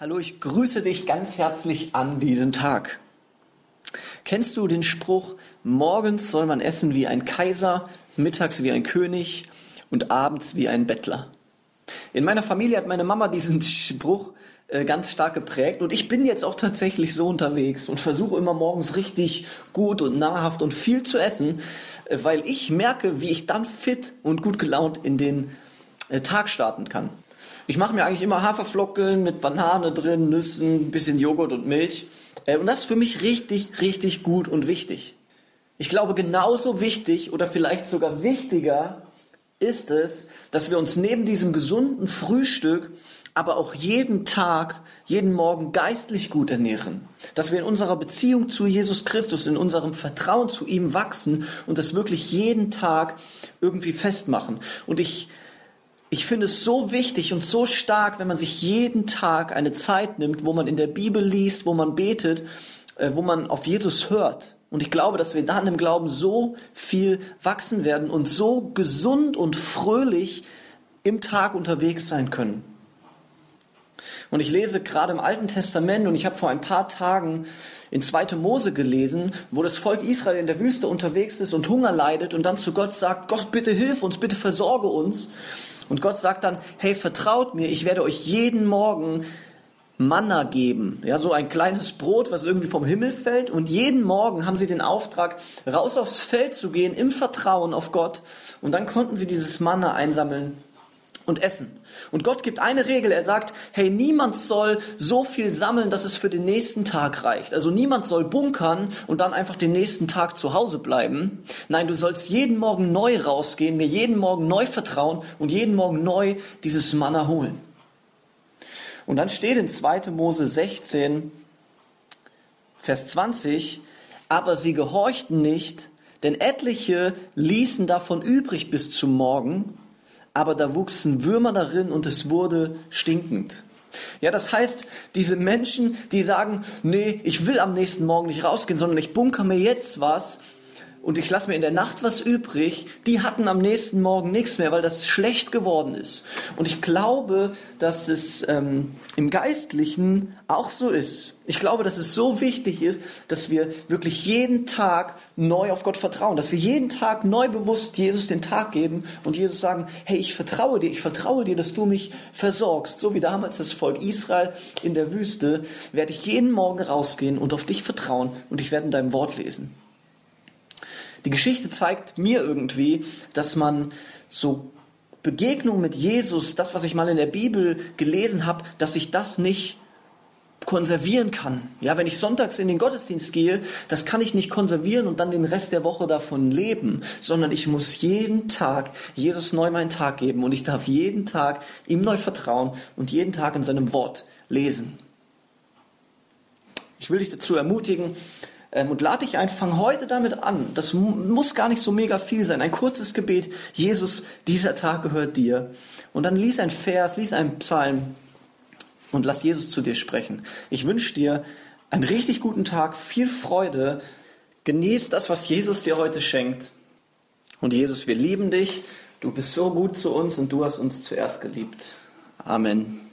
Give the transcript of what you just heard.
Hallo, ich grüße dich ganz herzlich an diesem Tag. Kennst du den Spruch, morgens soll man essen wie ein Kaiser, mittags wie ein König und abends wie ein Bettler? In meiner Familie hat meine Mama diesen Spruch äh, ganz stark geprägt und ich bin jetzt auch tatsächlich so unterwegs und versuche immer morgens richtig gut und nahrhaft und viel zu essen, äh, weil ich merke, wie ich dann fit und gut gelaunt in den äh, Tag starten kann. Ich mache mir eigentlich immer Haferflocken mit Banane drin, Nüssen, bisschen Joghurt und Milch. Äh, und das ist für mich richtig, richtig gut und wichtig. Ich glaube, genauso wichtig oder vielleicht sogar wichtiger ist es, dass wir uns neben diesem gesunden Frühstück aber auch jeden Tag, jeden Morgen geistlich gut ernähren. Dass wir in unserer Beziehung zu Jesus Christus, in unserem Vertrauen zu ihm wachsen und das wirklich jeden Tag irgendwie festmachen. Und ich ich finde es so wichtig und so stark, wenn man sich jeden Tag eine Zeit nimmt, wo man in der Bibel liest, wo man betet, äh, wo man auf Jesus hört. Und ich glaube, dass wir dann im Glauben so viel wachsen werden und so gesund und fröhlich im Tag unterwegs sein können. Und ich lese gerade im Alten Testament und ich habe vor ein paar Tagen in 2. Mose gelesen, wo das Volk Israel in der Wüste unterwegs ist und Hunger leidet und dann zu Gott sagt, Gott, bitte hilf uns, bitte versorge uns. Und Gott sagt dann, hey, vertraut mir, ich werde euch jeden Morgen Manna geben. Ja, so ein kleines Brot, was irgendwie vom Himmel fällt. Und jeden Morgen haben sie den Auftrag, raus aufs Feld zu gehen, im Vertrauen auf Gott. Und dann konnten sie dieses Manna einsammeln und essen. Und Gott gibt eine Regel. Er sagt, hey, niemand soll so viel sammeln, dass es für den nächsten Tag reicht. Also niemand soll bunkern und dann einfach den nächsten Tag zu Hause bleiben. Nein, du sollst jeden Morgen neu rausgehen, mir jeden Morgen neu vertrauen und jeden Morgen neu dieses Manna holen. Und dann steht in 2. Mose 16, Vers 20, aber sie gehorchten nicht, denn etliche ließen davon übrig bis zum Morgen aber da wuchsen Würmer darin und es wurde stinkend. Ja, das heißt, diese Menschen, die sagen, nee, ich will am nächsten Morgen nicht rausgehen, sondern ich bunker mir jetzt was, und ich lasse mir in der Nacht was übrig, die hatten am nächsten Morgen nichts mehr, weil das schlecht geworden ist. Und ich glaube, dass es ähm, im Geistlichen auch so ist. Ich glaube, dass es so wichtig ist, dass wir wirklich jeden Tag neu auf Gott vertrauen, dass wir jeden Tag neu bewusst Jesus den Tag geben und Jesus sagen, hey, ich vertraue dir, ich vertraue dir, dass du mich versorgst. So wie damals das Volk Israel in der Wüste, werde ich jeden Morgen rausgehen und auf dich vertrauen und ich werde in deinem Wort lesen. Die Geschichte zeigt mir irgendwie, dass man so Begegnung mit Jesus, das, was ich mal in der Bibel gelesen habe, dass ich das nicht konservieren kann. Ja, wenn ich sonntags in den Gottesdienst gehe, das kann ich nicht konservieren und dann den Rest der Woche davon leben, sondern ich muss jeden Tag Jesus neu meinen Tag geben und ich darf jeden Tag ihm neu vertrauen und jeden Tag in seinem Wort lesen. Ich will dich dazu ermutigen, ähm, und lade dich ein, fang heute damit an. Das muss gar nicht so mega viel sein. Ein kurzes Gebet. Jesus, dieser Tag gehört dir. Und dann lies ein Vers, lies einen Psalm und lass Jesus zu dir sprechen. Ich wünsche dir einen richtig guten Tag, viel Freude. Genieß das, was Jesus dir heute schenkt. Und Jesus, wir lieben dich. Du bist so gut zu uns und du hast uns zuerst geliebt. Amen.